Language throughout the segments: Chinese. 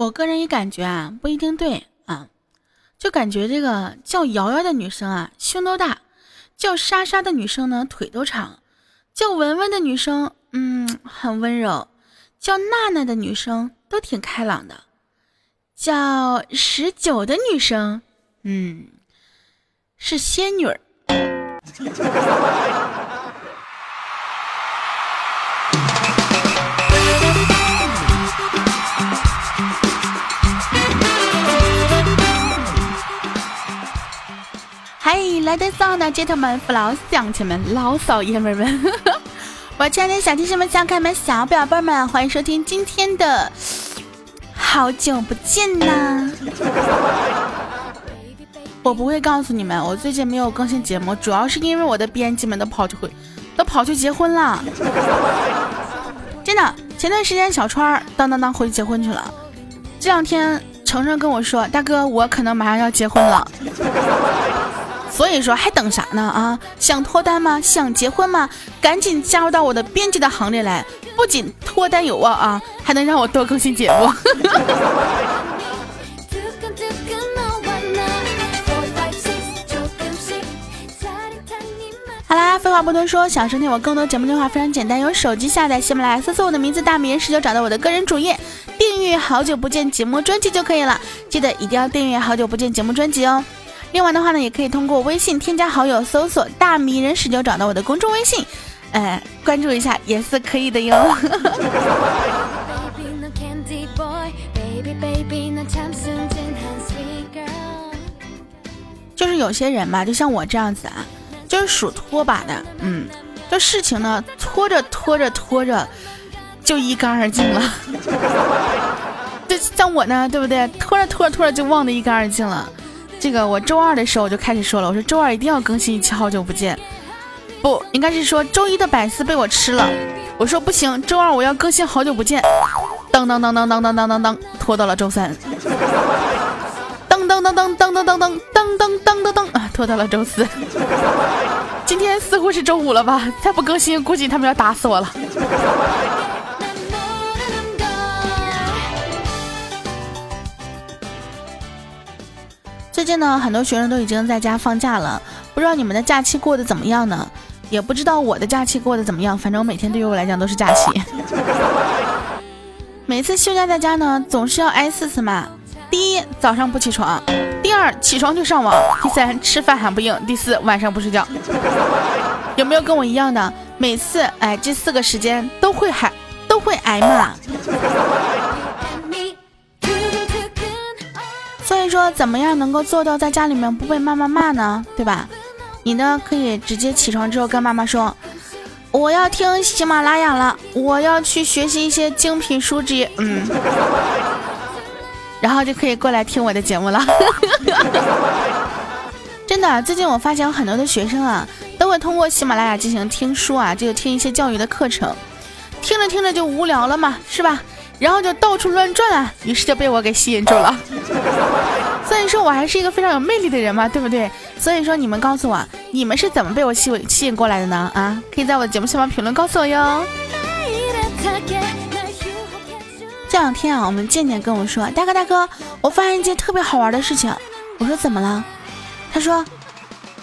我个人也感觉啊，不一定对啊，就感觉这个叫瑶瑶的女生啊，胸都大；叫莎莎的女生呢，腿都长；叫文文的女生，嗯，很温柔；叫娜娜的女生都挺开朗的；叫十九的女生，嗯，是仙女儿。嗨，来的早的姐头们、父老乡亲们、老少爷们们，我亲爱的小天使们、小可爱们、小表妹们，欢迎收听今天的好久不见呐！我不会告诉你们，我最近没有更新节目，主要是因为我的编辑们都跑去会，都跑去结婚了。真的，前段时间小川当当当回去结婚去了，这两天程程跟我说，大哥，我可能马上要结婚了。所以说还等啥呢啊？想脱单吗？想结婚吗？赶紧加入到我的编辑的行列来！不仅脱单有望啊，还能让我多更新节目。好啦，废话不多说，想收听我更多节目的话，非常简单，用手机下载喜马拉雅，搜索我的名字“大名人十九”，找到我的个人主页，订阅“好久不见”节目专辑就可以了。记得一定要订阅“好久不见”节目专辑哦。另外的话呢，也可以通过微信添加好友，搜索“大迷人十九”，找到我的公众微信，呃，关注一下也是可以的哟。就是有些人吧，就像我这样子啊，就是属拖把的，嗯，这事情呢，拖着拖着拖着，就一干二净了。就像我呢，对不对？拖着拖着拖着就忘得一干二净了。这个我周二的时候我就开始说了，我说周二一定要更新一期，好久不见，不应该是说周一的百思被我吃了，我说不行，周二我要更新好久不见，当当当当当当当当当，拖到了周三，当当当当当当当当当当当当，拖到了周四，今天似乎是周五了吧？再不更新，估计他们要打死我了。最近呢，很多学生都已经在家放假了，不知道你们的假期过得怎么样呢？也不知道我的假期过得怎么样，反正我每天对于我来讲都是假期。每次休假在家呢，总是要挨四次骂：第一，早上不起床；第二，起床就上网；第三，吃饭还不应；第四，晚上不睡觉。有没有跟我一样的？每次哎，这四个时间都会还都会挨骂。所以说，怎么样能够做到在家里面不被妈妈骂呢？对吧？你呢，可以直接起床之后跟妈妈说：“我要听喜马拉雅了，我要去学习一些精品书籍。”嗯，然后就可以过来听我的节目了。真的，最近我发现有很多的学生啊，都会通过喜马拉雅进行听书啊，就听一些教育的课程，听着听着就无聊了嘛，是吧？然后就到处乱转啊，于是就被我给吸引住了。所以说我还是一个非常有魅力的人嘛，对不对？所以说你们告诉我，你们是怎么被我吸吸引过来的呢？啊，可以在我的节目下方评论告诉我哟。这两天啊，我们健健跟我说，大哥大哥，我发现一件特别好玩的事情。我说怎么了？他说，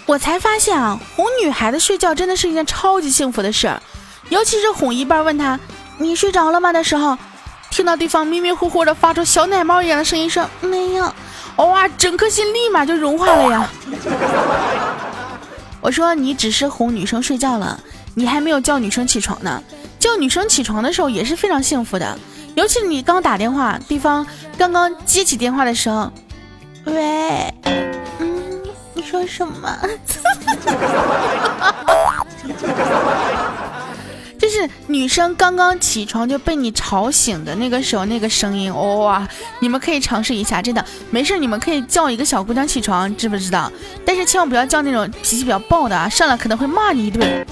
我才发现啊，哄女孩子睡觉真的是一件超级幸福的事，尤其是哄一半问他你睡着了吗的时候。听到对方迷迷糊糊的发出小奶猫一样的声音，说没有，哇，整颗心立马就融化了呀！我说你只是哄女生睡觉了，你还没有叫女生起床呢。叫女生起床的时候也是非常幸福的，尤其你刚打电话，对方刚刚接起电话的时候，喂，嗯，你说什么？是女生刚刚起床就被你吵醒的那个时候，那个声音哇！你们可以尝试一下，真的没事，你们可以叫一个小姑娘起床，知不知道？但是千万不要叫那种脾气比较暴的啊，上来可能会骂你一顿。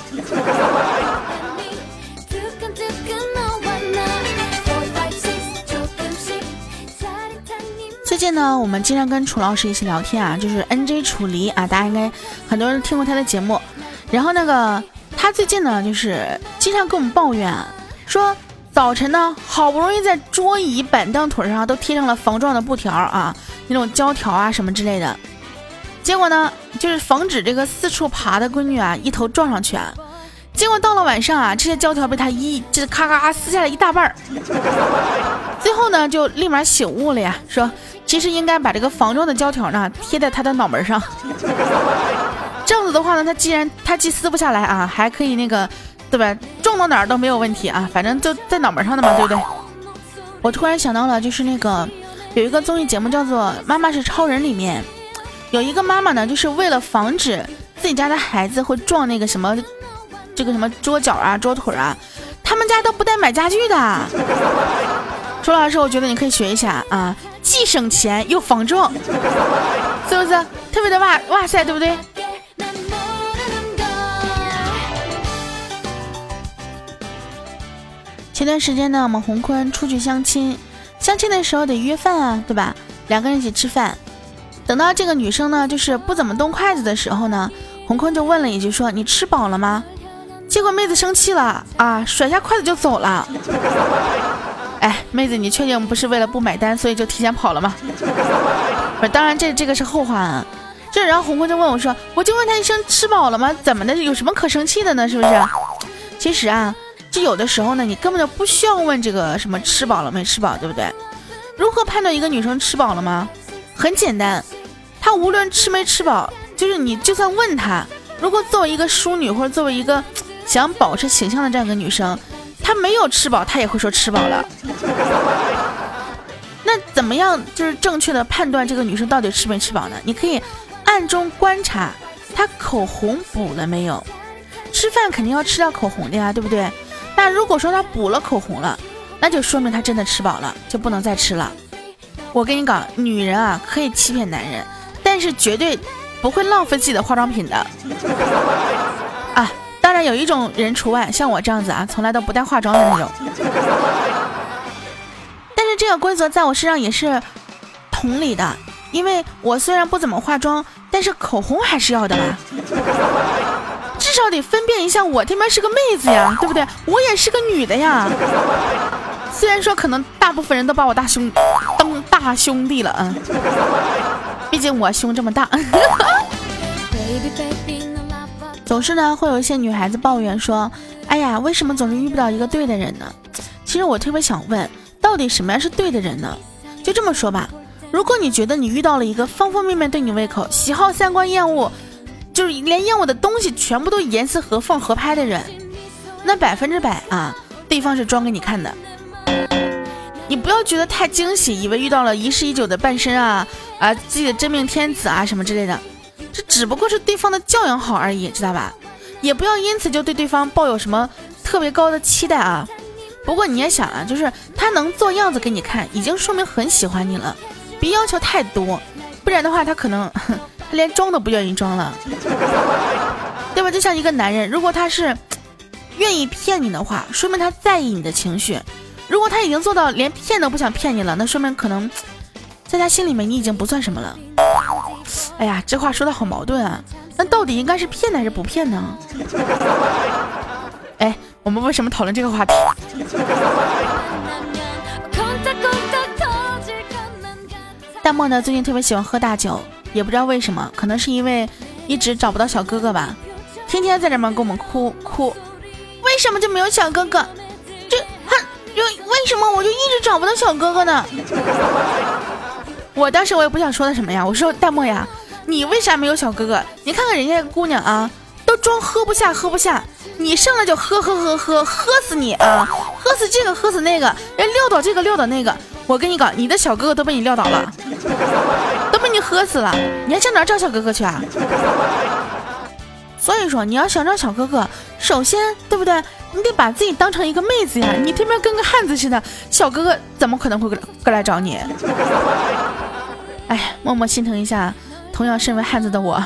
最近呢，我们经常跟楚老师一起聊天啊，就是 N J 楚离啊，大家应该很多人听过他的节目，然后那个。他最近呢，就是经常跟我们抱怨，说早晨呢，好不容易在桌椅板凳腿上都贴上了防撞的布条啊，那种胶条啊什么之类的。结果呢，就是防止这个四处爬的闺女啊一头撞上去啊。结果到了晚上啊，这些胶条被他一这咔咔撕下来一大半儿。最后呢，就立马醒悟了呀，说其实应该把这个防撞的胶条呢贴在他的脑门上。这样子的话呢，他既然他既撕不下来啊，还可以那个，对吧？撞到哪儿都没有问题啊，反正就在脑门上的嘛，对不对？我突然想到了，就是那个有一个综艺节目叫做《妈妈是超人》，里面有一个妈妈呢，就是为了防止自己家的孩子会撞那个什么。这个什么桌角啊、桌腿啊，他们家都不带买家具的。周老师，我觉得你可以学一下啊，既省钱又防撞，是不是特别的哇哇塞，对不对？前段时间呢，我们洪坤出去相亲，相亲的时候得约饭啊，对吧？两个人一起吃饭，等到这个女生呢，就是不怎么动筷子的时候呢，洪坤就问了一句说：“你吃饱了吗？”结果妹子生气了啊，甩下筷子就走了。哎，妹子，你确定不是为了不买单，所以就提前跑了吗？不是，当然这这个是后话啊。这然后红坤就问我说：“我就问他一声吃饱了吗？怎么的？有什么可生气的呢？是不是？”其实啊，有的时候呢，你根本就不需要问这个什么吃饱了没吃饱，对不对？如何判断一个女生吃饱了吗？很简单，她无论吃没吃饱，就是你就算问她，如果作为一个淑女或者作为一个。想保持形象的这样一个女生，她没有吃饱，她也会说吃饱了。那怎么样就是正确的判断这个女生到底吃没吃饱呢？你可以暗中观察她口红补了没有。吃饭肯定要吃掉口红的呀，对不对？那如果说他补了口红了，那就说明他真的吃饱了，就不能再吃了。我跟你讲，女人啊可以欺骗男人，但是绝对不会浪费自己的化妆品的。啊。当然有一种人除外，像我这样子啊，从来都不带化妆的那种。但是这个规则在我身上也是同理的，因为我虽然不怎么化妆，但是口红还是要的吧。至少得分辨一下，我这边是个妹子呀，对不对？我也是个女的呀。虽然说可能大部分人都把我大兄当大兄弟了啊，毕竟我胸这么大。总是呢，会有一些女孩子抱怨说：“哎呀，为什么总是遇不到一个对的人呢？”其实我特别想问，到底什么样是对的人呢？就这么说吧，如果你觉得你遇到了一个方方面面对你胃口、喜好、三观、厌恶，就是连厌恶的东西全部都严丝合缝合拍的人，那百分之百啊，对方是装给你看的。你不要觉得太惊喜，以为遇到了一世已久的半身啊啊，自己的真命天子啊什么之类的。这只不过是对方的教养好而已，知道吧？也不要因此就对对方抱有什么特别高的期待啊。不过你也想啊，就是他能做样子给你看，已经说明很喜欢你了，别要求太多，不然的话他可能连装都不愿意装了，对吧？就像一个男人，如果他是愿意骗你的话，说明他在意你的情绪；如果他已经做到连骗都不想骗你了，那说明可能在他心里面你已经不算什么了。哎呀，这话说的好矛盾啊！那到底应该是骗还是不骗呢？哎，我们为什么讨论这个话题？淡漠呢，最近特别喜欢喝大酒，也不知道为什么，可能是因为一直找不到小哥哥吧，天天在这边给我们哭哭。为什么就没有小哥哥？这哼，为为什么我就一直找不到小哥哥呢？我当时我也不想说他什么呀，我说大漠呀。你为啥没有小哥哥？你看看人家姑娘啊，都装喝不下喝不下，你上来就喝喝喝喝喝死你啊！喝死这个喝死那个，人撂倒这个撂倒那个。我跟你讲，你的小哥哥都被你撂倒了，你喝死了。你还上哪找小哥哥去啊？所以说，你要想找小哥哥，首先对不对？你得把自己当成一个妹子呀。你他妈跟个汉子似的，小哥哥怎么可能会过过来找你？哎，默默心疼一下。同样身为汉子的我，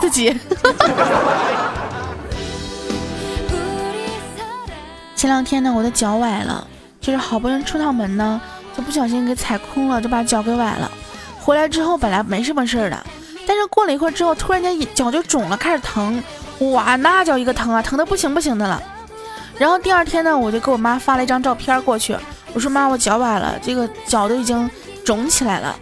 自己。前两天呢，我的脚崴了，就是好不容易出趟门呢，就不小心给踩空了，就把脚给崴了。回来之后本来没什么事儿的，但是过了一会儿之后，突然间脚就肿了，开始疼，哇，那叫一个疼啊，疼的不行不行的了。然后第二天呢，我就给我妈发了一张照片过去，我说妈，我脚崴了，这个脚都已经肿起来了。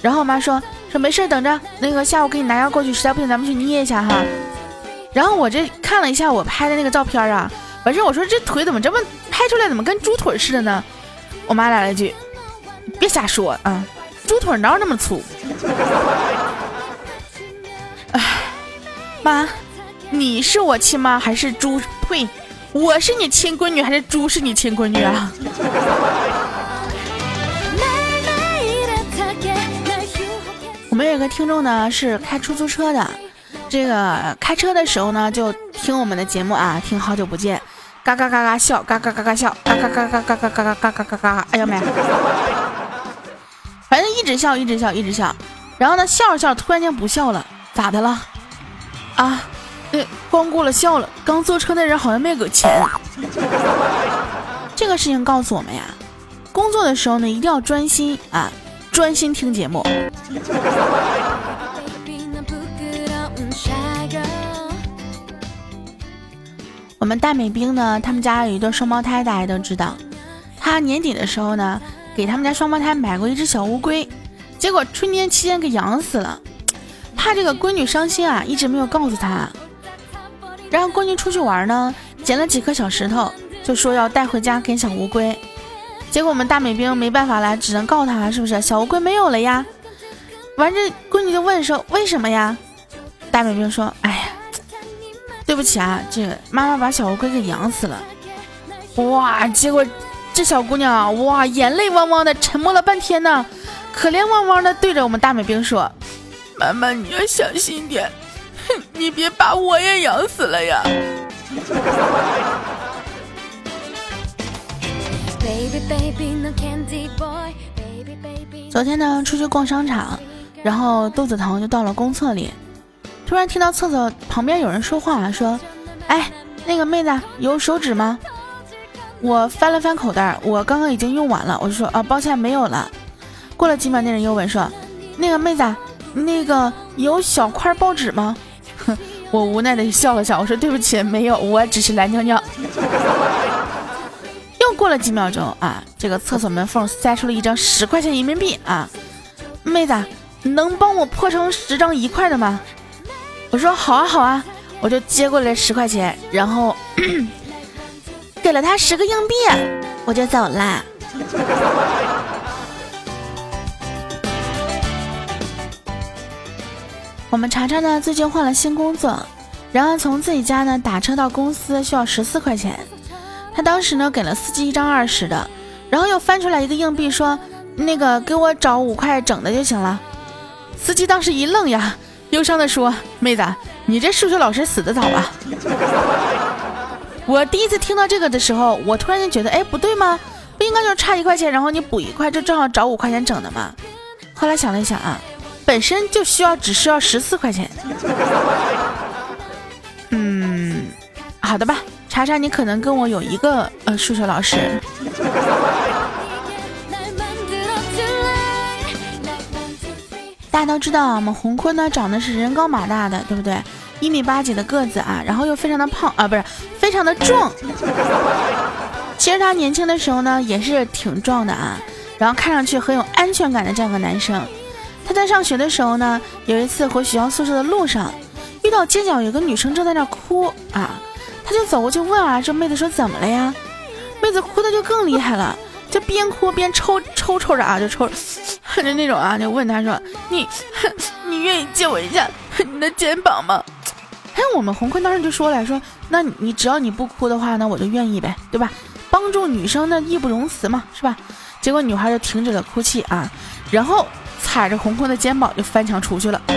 然后我妈说说没事，等着那个下午给你拿药过去，实在不行咱们去捏一下哈。然后我这看了一下我拍的那个照片啊，完事我说这腿怎么这么拍出来怎么跟猪腿似的呢？我妈来了一句，别瞎说啊，猪腿哪有那么粗？哎，妈，你是我亲妈还是猪？呸！我是你亲闺女还是猪是你亲闺女啊？我们有个听众呢是开出租车的，这个开车的时候呢就听我们的节目啊，听好久不见，嘎嘎嘎嘎笑，嘎嘎嘎嘎笑，嘎嘎嘎嘎嘎嘎嘎嘎嘎嘎嘎，哎呀妈呀！一直笑，一直笑，一直笑，然后呢笑着笑，突然间不笑了，咋的了？啊？光顾了笑了，刚坐车那人好像没给钱。这个事情告诉我们呀，工作的时候呢一定要专心啊，专心听节目。我们大美兵呢，他们家有一对双胞胎，大家都知道。他年底的时候呢，给他们家双胞胎买过一只小乌龟，结果春节期间给养死了，怕这个闺女伤心啊，一直没有告诉她。然后闺女出去玩呢，捡了几颗小石头，就说要带回家给小乌龟。结果我们大美兵没办法了，只能告他，是不是？小乌龟没有了呀。完这闺女就问说：“为什么呀？”大美兵说：“哎呀，对不起啊，这个妈妈把小乌龟给养死了。”哇！结果这小姑娘啊，哇，眼泪汪汪的，沉默了半天呢，可怜汪汪的对着我们大美兵说：“妈妈，你要小心点。”哼你别把我也养死了呀！昨天呢，出去逛商场，然后肚子疼就到了公厕里，突然听到厕所旁边有人说话，说：“哎，那个妹子有手纸吗？”我翻了翻口袋，我刚刚已经用完了，我就说：“啊，抱歉，没有了。”过了几秒，那人又问说：“那个妹子，那个有小块报纸吗？”哼，我无奈的笑了笑，我说对不起，没有，我只是来尿尿。又过了几秒钟啊，这个厕所门缝塞出了一张十块钱人民币啊，妹子，能帮我破成十张一块的吗？我说好啊好啊，我就接过来十块钱，然后给了他十个硬币，我就走了。我们查查呢，最近换了新工作，然后从自己家呢打车到公司需要十四块钱。他当时呢给了司机一张二十的，然后又翻出来一个硬币说：“那个给我找五块整的就行了。”司机当时一愣呀，忧伤的说：“妹子，你这数学老师死的早啊！”我第一次听到这个的时候，我突然间觉得，哎，不对吗？不应该就差一块钱，然后你补一块，就正好找五块钱整的吗？后来想了一想啊。本身就需要，只需要十四块钱。嗯，好的吧，查查，你可能跟我有一个呃数学老师。大家都知道啊，我们洪坤呢长得是人高马大的，对不对？一米八几的个子啊，然后又非常的胖啊，不是非常的壮。其实他年轻的时候呢也是挺壮的啊，然后看上去很有安全感的这样个男生。他在上学的时候呢，有一次回学校宿舍的路上，遇到街角有个女生正在那哭啊，他就走过去问啊，这妹子说怎么了呀？妹子哭的就更厉害了，就边哭边抽抽抽着啊，就抽，就那种啊，就问他说你 你愿意借我一下你的肩膀吗？哎，我们红坤当时就说了，说那你只要你不哭的话，那我就愿意呗，对吧？帮助女生那义不容辞嘛，是吧？结果女孩就停止了哭泣啊，然后。踩着红坤的肩膀就翻墙出去了。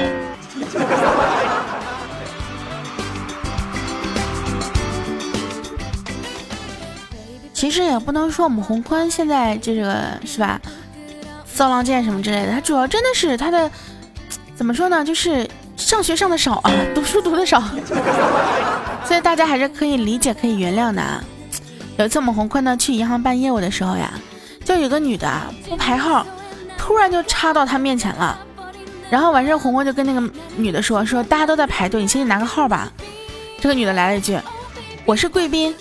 其实也不能说我们红坤现在这个是吧，骚浪贱什么之类的。他主要真的是他的怎么说呢？就是上学上的少啊，读书读的少，所以大家还是可以理解、可以原谅的。啊。有一次我们红坤呢去银行办业务的时候呀，就有个女的啊不排号。突然就插到他面前了，然后完事红坤就跟那个女的说：“说大家都在排队，你先去拿个号吧。”这个女的来了一句：“我是贵宾。”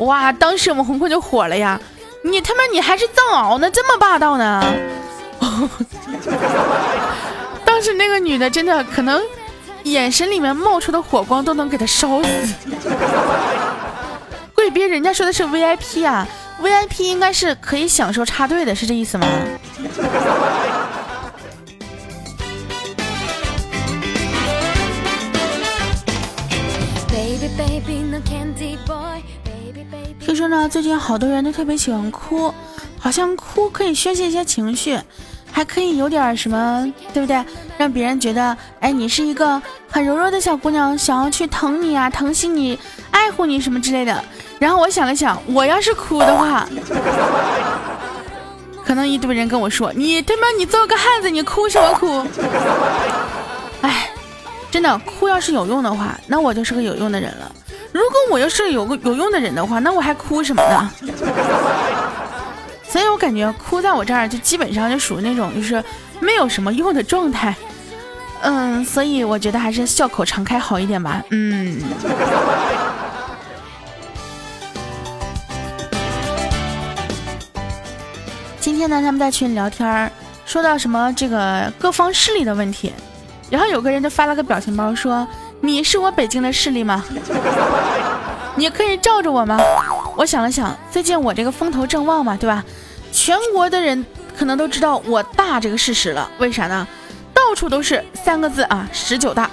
哇，当时我们红坤就火了呀！你他妈你还是藏獒呢，这么霸道呢？当时那个女的真的可能眼神里面冒出的火光都能给他烧死。贵宾，人家说的是 VIP 啊，VIP 应该是可以享受插队的，是这意思吗？听说呢，最近好多人都特别喜欢哭，好像哭可以宣泄一些情绪，还可以有点什么，对不对？让别人觉得，哎，你是一个很柔弱的小姑娘，想要去疼你啊，疼惜你，爱护你什么之类的。然后我想了想，我要是哭的话，可能一堆人跟我说，你他妈你做个汉子，你哭什么哭？哎，真的，哭要是有用的话，那我就是个有用的人了。如果我要是有个有用的人的话，那我还哭什么呢？所以我感觉哭在我这儿就基本上就属于那种就是没有什么用的状态。嗯，所以我觉得还是笑口常开好一点吧。嗯。今天呢，他们在群里聊天儿，说到什么这个各方势力的问题，然后有个人就发了个表情包说。你是我北京的势力吗？你可以罩着我吗？我想了想，最近我这个风头正旺嘛，对吧？全国的人可能都知道我大这个事实了。为啥呢？到处都是三个字啊，十九大。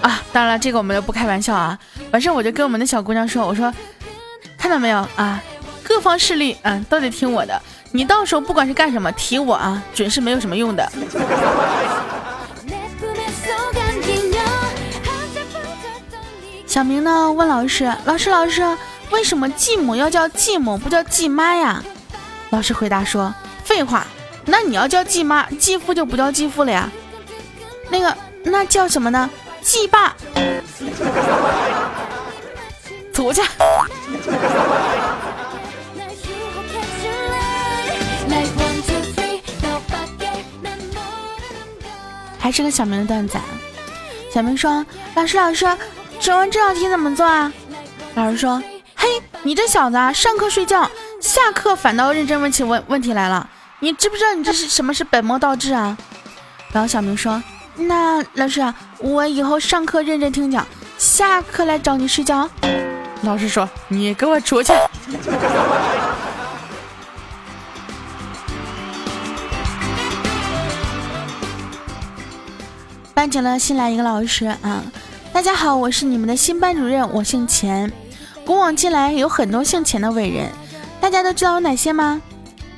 啊，当然了，这个我们就不开玩笑啊。完事我就跟我们的小姑娘说，我说，看到没有啊？各方势力，嗯，都得听我的。你到时候不管是干什么，提我啊，准是没有什么用的。小明呢？问老师：“老师，老师，为什么继母要叫继母，不叫继妈呀？”老师回答说：“废话，那你要叫继妈，继父就不叫继父了呀。那个，那叫什么呢？继爸。出去。”还是个小明的段子。小明说：“老师，老师。”请问这道题怎么做啊？老师说：“嘿，你这小子啊，上课睡觉，下课反倒认真问起问问题来了。你知不知道你这是什么是本末倒置啊？”然后小明说：“那老师，我以后上课认真听讲，下课来找你睡觉。”老师说：“你给我出去。”班请了新来一个老师啊。大家好，我是你们的新班主任，我姓钱。古往今来有很多姓钱的伟人，大家都知道有哪些吗？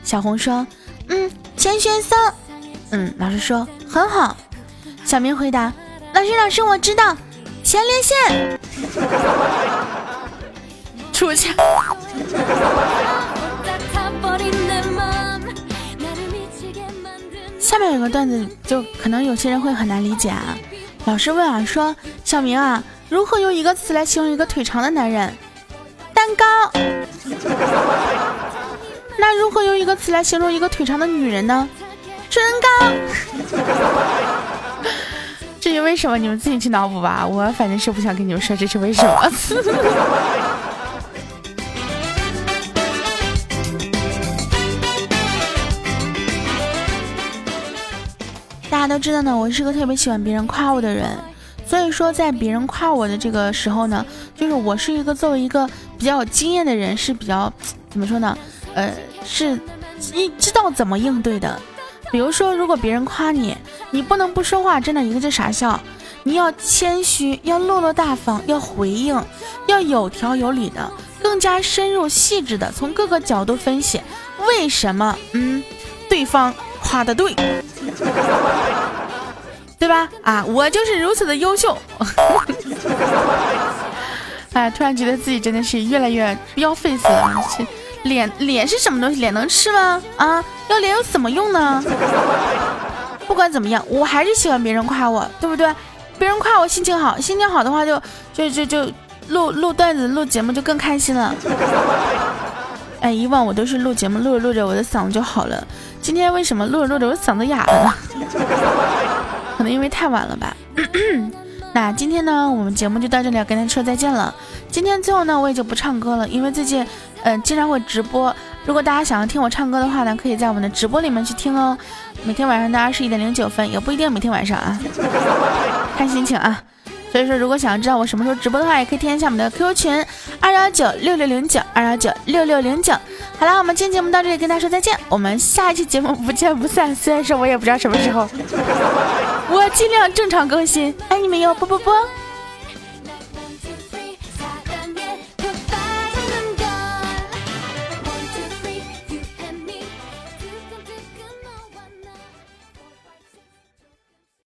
小红说：“嗯，钱学森。”嗯，老师说很好。小明回答：“老师，老师，我知道，钱连线。”出去。下面有个段子，就可能有些人会很难理解啊。老师问啊，说小明啊，如何用一个词来形容一个腿长的男人？蛋糕。那如何用一个词来形容一个腿长的女人呢？唇膏。至于为什么，你们自己去脑补吧。我反正是不想跟你们说这是为什么。大家都知道呢，我是个特别喜欢别人夸我的人，所以说在别人夸我的这个时候呢，就是我是一个作为一个比较有经验的人，是比较怎么说呢？呃，是一知道怎么应对的。比如说，如果别人夸你，你不能不说话，真的一个劲傻笑，你要谦虚，要落落大方，要回应，要有条有理的，更加深入细致的从各个角度分析为什么嗯对方夸的对。啊，我就是如此的优秀。哎，突然觉得自己真的是越来越要 face 了。脸脸是什么东西？脸能吃吗？啊，要脸有什么用呢？不管怎么样，我还是喜欢别人夸我，对不对？别人夸我心情好，心情好的话就就就就录录段子、录节目就更开心了。哎，以往我都是录节目，录着录着我的嗓子就好了。今天为什么录着录着我嗓子哑了？因为太晚了吧。那今天呢，我们节目就到这里，要跟大家说再见了。今天最后呢，我也就不唱歌了，因为最近，嗯，经常会直播。如果大家想要听我唱歌的话呢，可以在我们的直播里面去听哦。每天晚上的二十一点零九分，也不一定每天晚上啊，看心情啊。所以说，如果想要知道我什么时候直播的话，也可以添加一下我们的 QQ 群二幺九六六零九二幺九六六零九。好了，我们今天节目到这里，跟大家说再见，我们下一期节目不见不散。虽然说我也不知道什么时候，我尽量正常更新，爱你们哟，啵啵啵。